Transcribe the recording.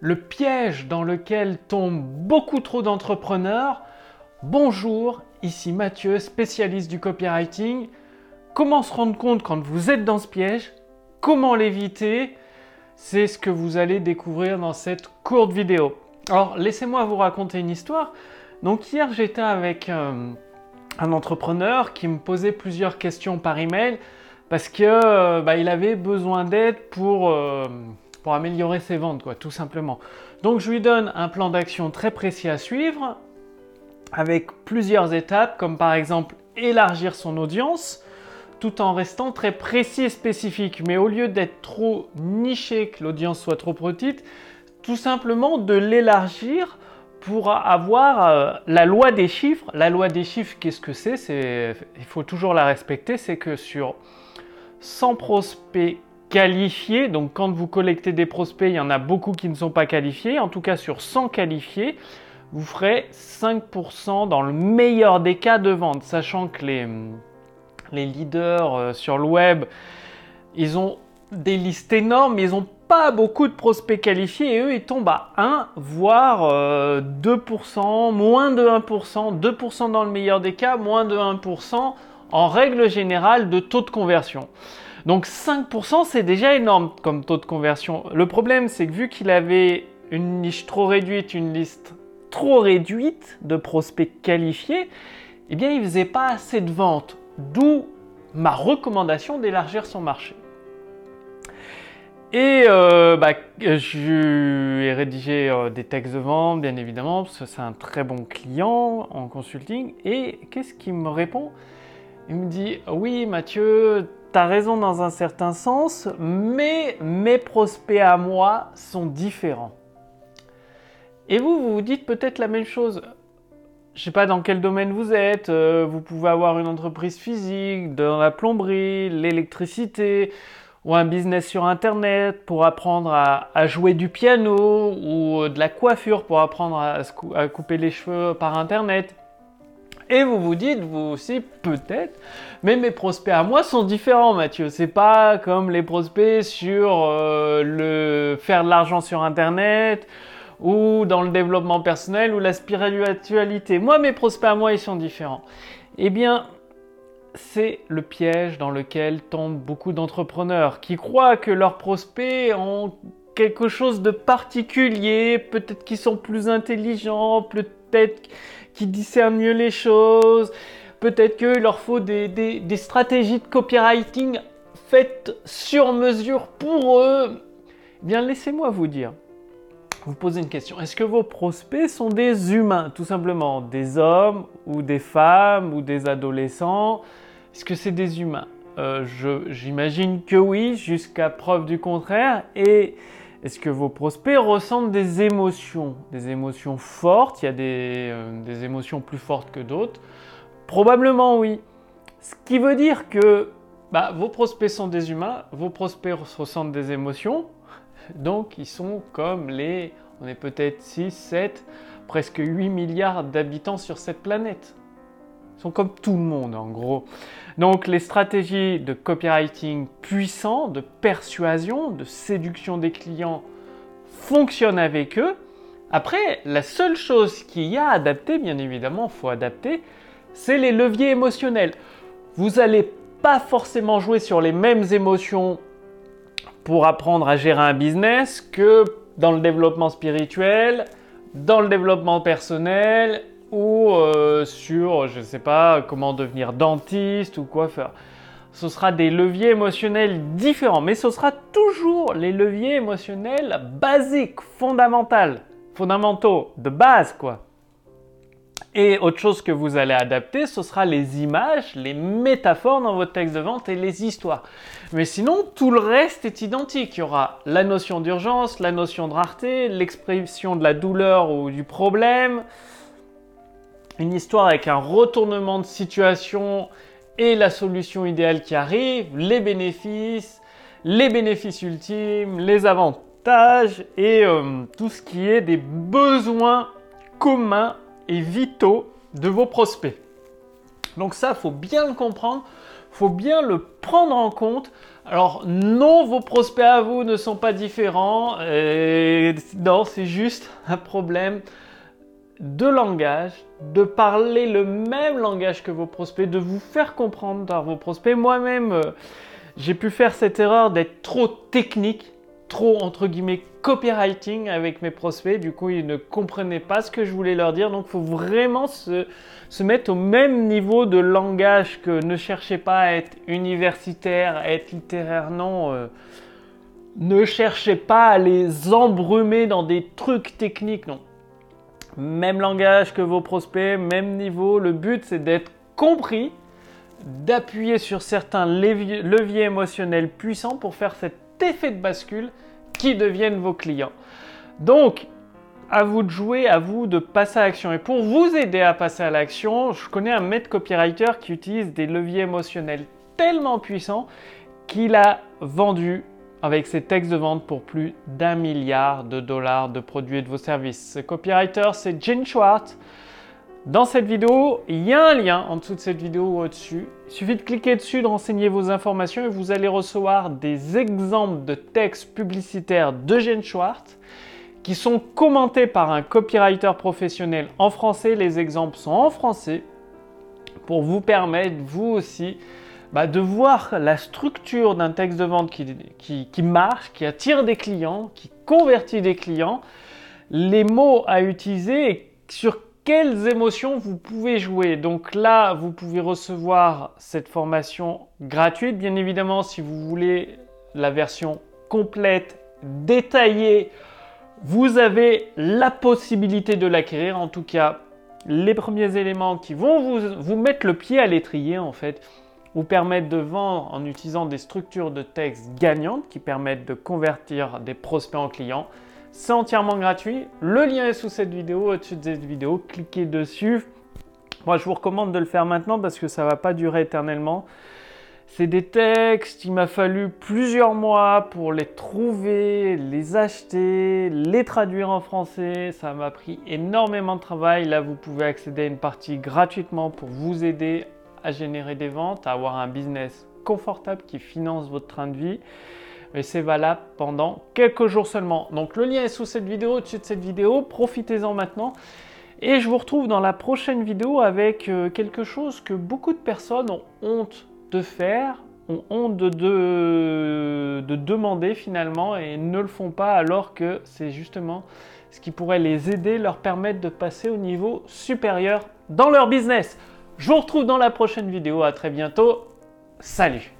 le piège dans lequel tombent beaucoup trop d'entrepreneurs. Bonjour, ici Mathieu, spécialiste du copywriting. Comment se rendre compte quand vous êtes dans ce piège? Comment l'éviter? C'est ce que vous allez découvrir dans cette courte vidéo. Alors, laissez-moi vous raconter une histoire. Donc hier, j'étais avec euh, un entrepreneur qui me posait plusieurs questions par email parce que euh, bah, il avait besoin d'aide pour, euh, pour améliorer ses ventes, quoi, tout simplement. Donc je lui donne un plan d'action très précis à suivre avec plusieurs étapes, comme par exemple élargir son audience, tout en restant très précis et spécifique. Mais au lieu d'être trop niché, que l'audience soit trop petite, tout simplement de l'élargir pour avoir euh, la loi des chiffres. La loi des chiffres, qu'est-ce que c'est? C'est Il faut toujours la respecter, c'est que sur 100 prospects qualifiés, donc quand vous collectez des prospects, il y en a beaucoup qui ne sont pas qualifiés, en tout cas sur 100 qualifiés, vous ferez 5% dans le meilleur des cas de vente, sachant que les, leaders euh, sur le web, ils ont des listes énormes, mais ils n'ont pas beaucoup de prospects qualifiés. Et eux, ils tombent à 1, voire 2%, euh, moins de 1%, 2% dans le meilleur des cas, moins de 1% en règle générale de taux de conversion. Donc 5% c'est déjà énorme comme taux de conversion. Le problème c'est que vu qu'il avait une niche trop réduite, une liste trop réduite de prospects qualifiés, eh bien il faisait pas assez de ventes. D'où ma recommandation d'élargir son marché. Et euh, bah, je ai rédigé euh, des textes de vente, bien évidemment, parce que c'est un très bon client en consulting. Et qu'est-ce qu'il me répond? Il me dit Oui, Mathieu, tu as raison dans un certain sens, mais mes prospects à moi sont différents. Et vous, vous vous dites peut-être la même chose. Je sais pas dans quel domaine vous êtes. Euh, vous pouvez avoir une entreprise physique, dans la plomberie, l'électricité, ou un business sur Internet pour apprendre à, jouer du piano, ou de la coiffure pour apprendre à couper les cheveux par Internet. Et vous vous dites, vous aussi, peut-être, mais mes prospects à moi sont différents, Mathieu. C'est pas comme les prospects sur euh, le faire de l'argent sur Internet ou dans le développement personnel ou la spiritualité. Moi, mes prospects à moi, ils sont différents. Eh bien, c'est le piège dans lequel tombent beaucoup d'entrepreneurs qui croient que leurs prospects ont quelque chose de particulier, peut-être qu'ils sont plus intelligents, peut-être qui discernent mieux les choses. Peut-être qu'il leur faut des, stratégies de copywriting faites sur mesure pour eux. Eh bien, laissez-moi vous dire. Vous posez une question. Est-ce que vos prospects sont des humains, tout simplement? Des hommes ou des femmes ou des adolescents? Est-ce que c'est des humains? Euh, J'imagine que oui, jusqu'à preuve du contraire. Et est-ce que vos prospects ressentent des émotions Des émotions fortes? Il y a des, euh, émotions plus fortes que d'autres? Probablement oui. Ce qui veut dire que bah, vos prospects sont des humains, vos prospects ressentent des émotions, donc ils sont comme les, on est peut-être 6, 7, presque 8 milliards d'habitants sur cette planète sont comme tout le monde en gros. Donc les stratégies de copywriting puissants, de persuasion, de séduction des clients fonctionnent avec eux. Après, la seule chose qu'il y a à adapter, bien évidemment, faut adapter, c'est les leviers émotionnels. Vous n'allez pas forcément jouer sur les mêmes émotions pour apprendre à gérer un business que dans le développement spirituel, dans le développement personnel ou euh, sur, je ne sais pas, comment devenir dentiste ou faire. Ce sera des leviers émotionnels différents, mais ce sera toujours les leviers émotionnels basiques, fondamentaux, fondamentaux, de base quoi. Et autre chose que vous allez adapter, ce sera les images, les métaphores dans votre texte de vente et les histoires. Mais sinon, tout le reste est identique. Il y aura la notion d'urgence, la notion de rareté, l'expression de la douleur ou du problème, une histoire avec un retournement de situation et la solution idéale qui arrive, les bénéfices, les bénéfices ultimes, les avantages et euh, tout ce qui est des besoins communs et vitaux de vos prospects. Donc ça, faut bien le comprendre faut bien le prendre en compte. Alors non, vos prospects à vous ne sont pas différents. non, c'est juste un problème de langage, de parler le même langage que vos prospects, de vous faire comprendre par vos prospects. Moi-même, euh, j'ai pu faire cette erreur d'être trop technique, trop entre guillemets copywriting avec mes prospects. Du coup, ils ne comprenaient pas ce que je voulais leur dire. Donc, il faut vraiment se, mettre au même niveau de langage que ne cherchez pas à être universitaire, à être littéraire. Non. Euh, ne cherchez pas à les embrumer dans des trucs techniques. Non même langage que vos prospects, même niveau. Le but, c'est d'être compris, d'appuyer sur certains leviers, émotionnels puissants pour faire cet effet de bascule qui deviennent vos clients. Donc, à vous de jouer, à vous de passer à l'action. Et pour vous aider à passer à l'action, je connais un maître copywriter qui utilise des leviers émotionnels tellement puissants qu'il a vendu avec ses textes de vente pour plus d'un milliard de dollars de produits et de vos services. Ce copywriter, c'est Jen Schwartz. Dans cette vidéo, il y a un lien en dessous de cette vidéo ou au-dessus. Il suffit de cliquer dessus, de renseigner vos informations et vous allez recevoir des exemples de textes publicitaires de Jen Schwartz qui sont commentés par un copywriter professionnel en français. Les exemples sont en français pour vous permettre, vous aussi, bah, de voir la structure d'un texte de vente qui, qui, marche, qui attire des clients, qui convertit des clients, les mots à utiliser et sur quelles émotions vous pouvez jouer. Donc là, vous pouvez recevoir cette formation gratuite. Bien évidemment, si vous voulez la version complète, détaillée, vous avez la possibilité de l'acquérir. En tout cas, les premiers éléments qui vont vous, vous mettre le pied à l'étrier, en fait, vous permettent de vendre en utilisant des structures de texte gagnantes qui permettent de convertir des prospects en clients. C'est entièrement gratuit. Le lien est sous cette vidéo, au-dessus de cette vidéo. Cliquez dessus. Moi, je vous recommande de le faire maintenant parce que ça ne va pas durer éternellement. C'est des textes, il m'a fallu plusieurs mois pour les trouver, les acheter, les traduire en français. Ça m'a pris énormément de travail. Là, vous pouvez accéder à une partie gratuitement pour vous aider à générer des ventes, à avoir un business confortable qui finance votre train de vie. Mais c'est valable pendant quelques jours seulement. Donc le lien est sous cette vidéo, au-dessus de cette vidéo. Profitez-en maintenant. Et je vous retrouve dans la prochaine vidéo avec euh, quelque chose que beaucoup de personnes ont honte de faire, ont honte de, de, de demander finalement et ne le font pas alors que c'est justement ce qui pourrait les aider, leur permettre de passer au niveau supérieur dans leur business. Je vous retrouve dans la prochaine vidéo. À très bientôt. Salut